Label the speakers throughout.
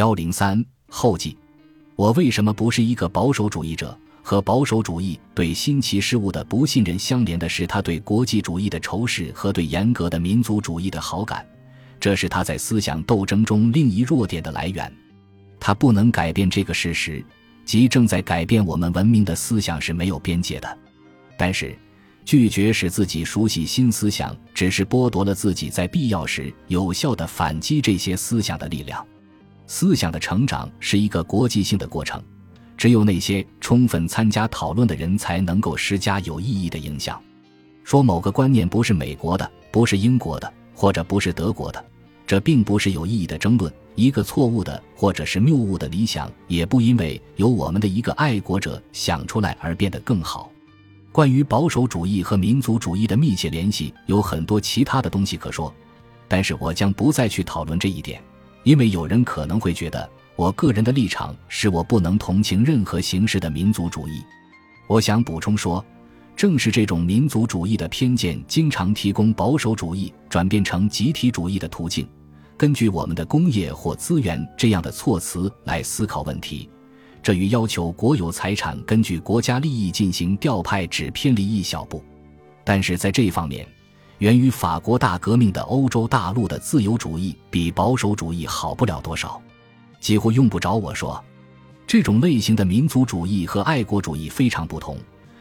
Speaker 1: 幺零三后记，我为什么不是一个保守主义者？和保守主义对新奇事物的不信任相连的是他对国际主义的仇视和对严格的民族主义的好感，这是他在思想斗争中另一弱点的来源。他不能改变这个事实，即正在改变我们文明的思想是没有边界的。但是，拒绝使自己熟悉新思想，只是剥夺了自己在必要时有效的反击这些思想的力量。思想的成长是一个国际性的过程，只有那些充分参加讨论的人才能够施加有意义的影响。说某个观念不是美国的，不是英国的，或者不是德国的，这并不是有意义的争论。一个错误的或者是谬误的理想，也不因为由我们的一个爱国者想出来而变得更好。关于保守主义和民族主义的密切联系，有很多其他的东西可说，但是我将不再去讨论这一点。因为有人可能会觉得，我个人的立场是我不能同情任何形式的民族主义。我想补充说，正是这种民族主义的偏见，经常提供保守主义转变成集体主义的途径。根据我们的工业或资源这样的措辞来思考问题，这与要求国有财产根据国家利益进行调派只偏离一小步。但是在这一方面，源于法国大革命的欧洲大陆的自由主义比保守主义好不了多少，几乎用不着我说。这种类型的民族主义和爱国主义非常不同，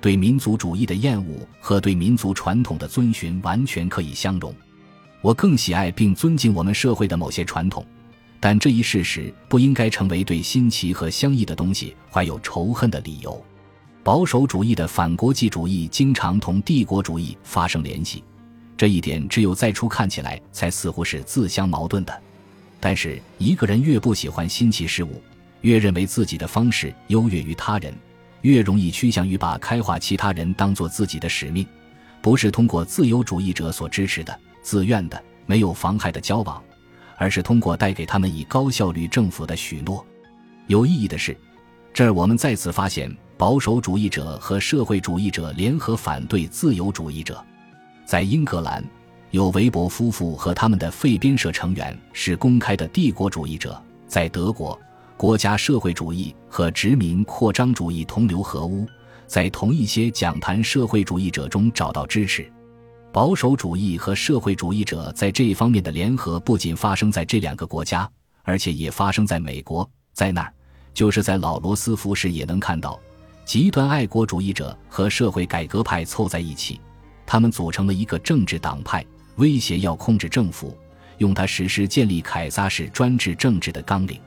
Speaker 1: 对民族主义的厌恶和对民族传统的遵循完全可以相容。我更喜爱并尊敬我们社会的某些传统，但这一事实不应该成为对新奇和相异的东西怀有仇恨的理由。保守主义的反国际主义经常同帝国主义发生联系。这一点只有在初看起来才似乎是自相矛盾的，但是一个人越不喜欢新奇事物，越认为自己的方式优越于他人，越容易趋向于把开化其他人当做自己的使命，不是通过自由主义者所支持的自愿的没有妨害的交往，而是通过带给他们以高效率政府的许诺。有意义的是，这儿我们再次发现保守主义者和社会主义者联合反对自由主义者。在英格兰，有韦伯夫妇和他们的废编社成员是公开的帝国主义者；在德国，国家社会主义和殖民扩张主义同流合污，在同一些讲坛社会主义者中找到支持。保守主义和社会主义者在这一方面的联合不仅发生在这两个国家，而且也发生在美国。在那儿，就是在老罗斯福时也能看到，极端爱国主义者和社会改革派凑在一起。他们组成了一个政治党派，威胁要控制政府，用它实施建立凯撒式专制政治的纲领。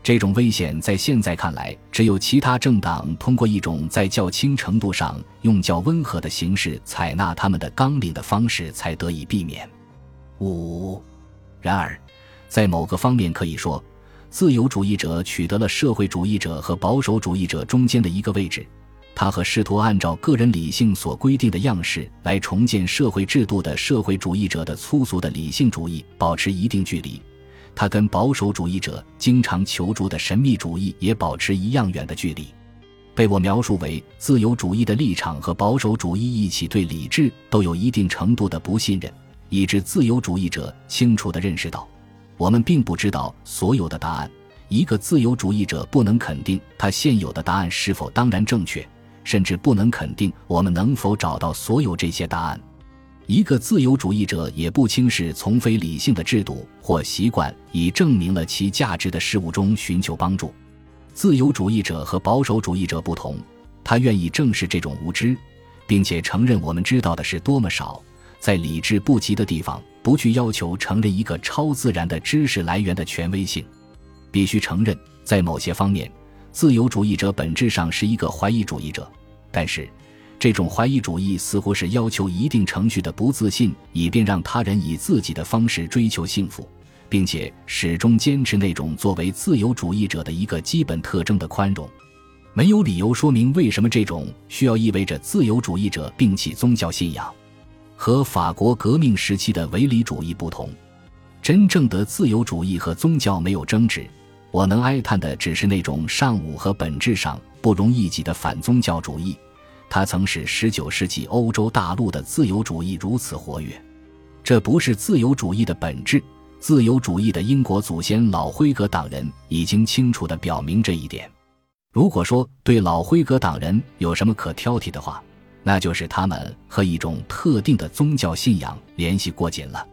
Speaker 1: 这种危险在现在看来，只有其他政党通过一种在较轻程度上用较温和的形式采纳他们的纲领的方式才得以避免。五，然而，在某个方面可以说，自由主义者取得了社会主义者和保守主义者中间的一个位置。他和试图按照个人理性所规定的样式来重建社会制度的社会主义者的粗俗的理性主义保持一定距离，他跟保守主义者经常求助的神秘主义也保持一样远的距离。被我描述为自由主义的立场和保守主义一起对理智都有一定程度的不信任，以致自由主义者清楚地认识到，我们并不知道所有的答案。一个自由主义者不能肯定他现有的答案是否当然正确。甚至不能肯定我们能否找到所有这些答案。一个自由主义者也不轻视从非理性的制度或习惯以证明了其价值的事物中寻求帮助。自由主义者和保守主义者不同，他愿意正视这种无知，并且承认我们知道的是多么少。在理智不及的地方，不去要求承认一个超自然的知识来源的权威性。必须承认，在某些方面。自由主义者本质上是一个怀疑主义者，但是，这种怀疑主义似乎是要求一定程序的不自信，以便让他人以自己的方式追求幸福，并且始终坚持那种作为自由主义者的一个基本特征的宽容。没有理由说明为什么这种需要意味着自由主义者摒弃宗教信仰。和法国革命时期的唯理主义不同，真正的自由主义和宗教没有争执。我能哀叹的只是那种尚武和本质上不容一己的反宗教主义，它曾使十九世纪欧洲大陆的自由主义如此活跃。这不是自由主义的本质，自由主义的英国祖先老辉格党人已经清楚地表明这一点。如果说对老辉格党人有什么可挑剔的话，那就是他们和一种特定的宗教信仰联系过紧了。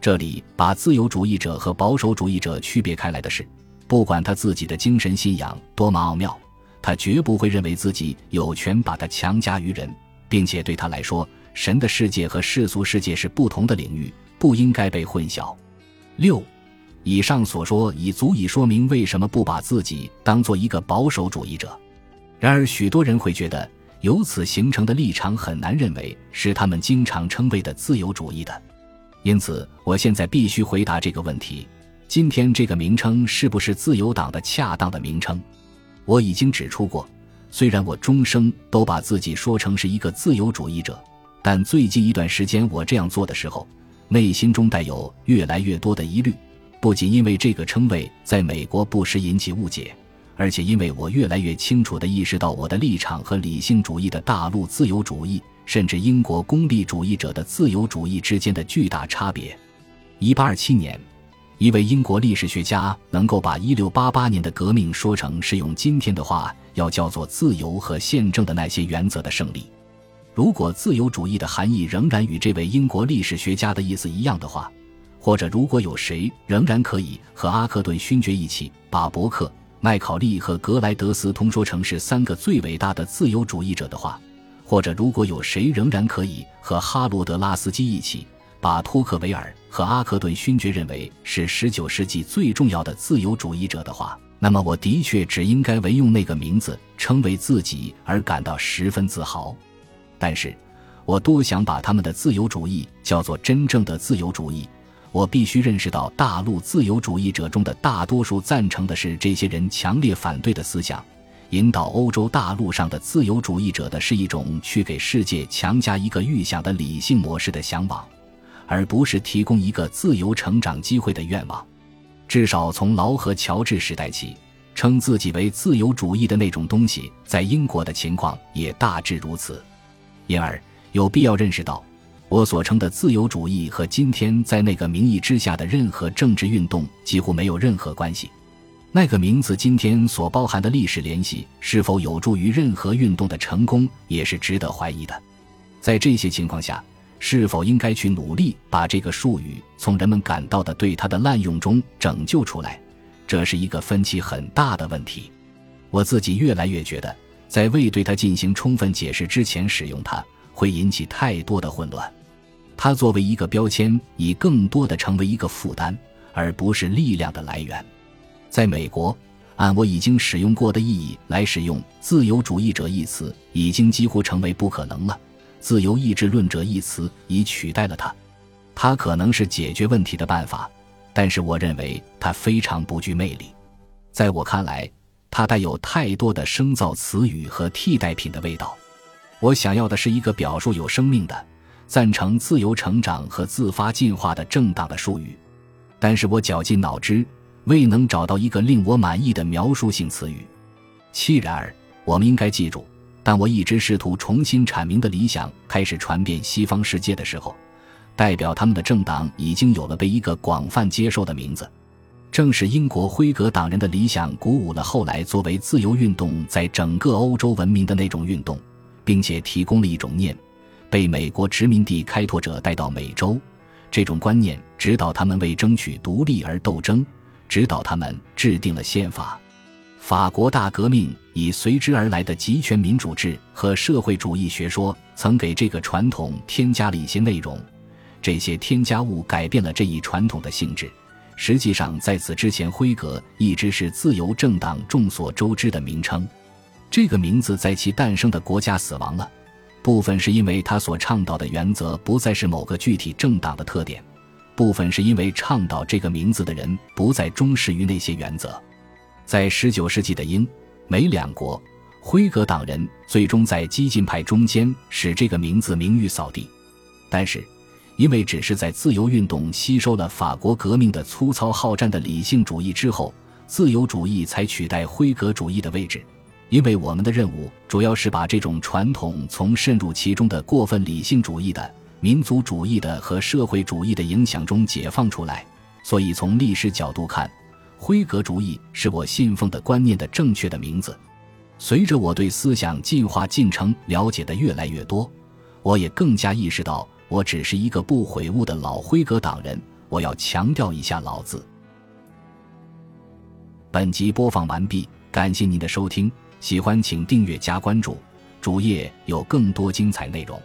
Speaker 1: 这里把自由主义者和保守主义者区别开来的是，不管他自己的精神信仰多么奥妙，他绝不会认为自己有权把它强加于人，并且对他来说，神的世界和世俗世界是不同的领域，不应该被混淆。六，以上所说已足以说明为什么不把自己当做一个保守主义者。然而，许多人会觉得。由此形成的立场很难认为是他们经常称谓的自由主义的，因此我现在必须回答这个问题：今天这个名称是不是自由党的恰当的名称？我已经指出过，虽然我终生都把自己说成是一个自由主义者，但最近一段时间我这样做的时候，内心中带有越来越多的疑虑，不仅因为这个称谓在美国不时引起误解。而且，因为我越来越清楚地意识到我的立场和理性主义的大陆自由主义，甚至英国功利主义者的自由主义之间的巨大差别。一八二七年，一位英国历史学家能够把一六八八年的革命说成是用今天的话要叫做自由和宪政的那些原则的胜利。如果自由主义的含义仍然与这位英国历史学家的意思一样的话，或者如果有谁仍然可以和阿克顿勋爵一起把伯克。麦考利和格莱德斯通说成是三个最伟大的自由主义者的话，或者如果有谁仍然可以和哈罗德拉斯基一起把托克维尔和阿克顿勋爵认为是十九世纪最重要的自由主义者的话，那么我的确只应该为用那个名字称为自己而感到十分自豪。但是，我多想把他们的自由主义叫做真正的自由主义。我必须认识到，大陆自由主义者中的大多数赞成的是这些人强烈反对的思想。引导欧洲大陆上的自由主义者的是一种去给世界强加一个预想的理性模式的向往，而不是提供一个自由成长机会的愿望。至少从劳和乔治时代起，称自己为自由主义的那种东西，在英国的情况也大致如此。因而，有必要认识到。我所称的自由主义和今天在那个名义之下的任何政治运动几乎没有任何关系。那个名字今天所包含的历史联系是否有助于任何运动的成功，也是值得怀疑的。在这些情况下，是否应该去努力把这个术语从人们感到的对它的滥用中拯救出来，这是一个分歧很大的问题。我自己越来越觉得，在未对它进行充分解释之前使用它，会引起太多的混乱。它作为一个标签，以更多的成为一个负担，而不是力量的来源。在美国，按我已经使用过的意义来使用“自由主义者”一词，已经几乎成为不可能了。“自由意志论者”一词已取代了它。它可能是解决问题的办法，但是我认为它非常不具魅力。在我看来，它带有太多的生造词语和替代品的味道。我想要的是一个表述有生命的。赞成自由成长和自发进化的正当的术语，但是我绞尽脑汁未能找到一个令我满意的描述性词语。凄然而，我们应该记住，当我一直试图重新阐明的理想开始传遍西方世界的时候，代表他们的政党已经有了被一个广泛接受的名字。正是英国辉格党人的理想鼓舞了后来作为自由运动在整个欧洲文明的那种运动，并且提供了一种念。被美国殖民地开拓者带到美洲，这种观念指导他们为争取独立而斗争，指导他们制定了宪法。法国大革命以随之而来的集权民主制和社会主义学说，曾给这个传统添加了一些内容。这些添加物改变了这一传统的性质。实际上，在此之前，辉格一直是自由政党众所周知的名称。这个名字在其诞生的国家死亡了。部分是因为他所倡导的原则不再是某个具体政党的特点，部分是因为倡导这个名字的人不再忠实于那些原则。在19世纪的英美两国，辉格党人最终在激进派中间使这个名字名誉扫地。但是，因为只是在自由运动吸收了法国革命的粗糙好战的理性主义之后，自由主义才取代辉格主义的位置。因为我们的任务主要是把这种传统从渗入其中的过分理性主义的、民族主义的和社会主义的影响中解放出来，所以从历史角度看，辉格主义是我信奉的观念的正确的名字。随着我对思想进化进程了解的越来越多，我也更加意识到，我只是一个不悔悟的老辉格党人。我要强调一下“老”字。本集播放完毕，感谢您的收听，喜欢请订阅加关注，主页有更多精彩内容。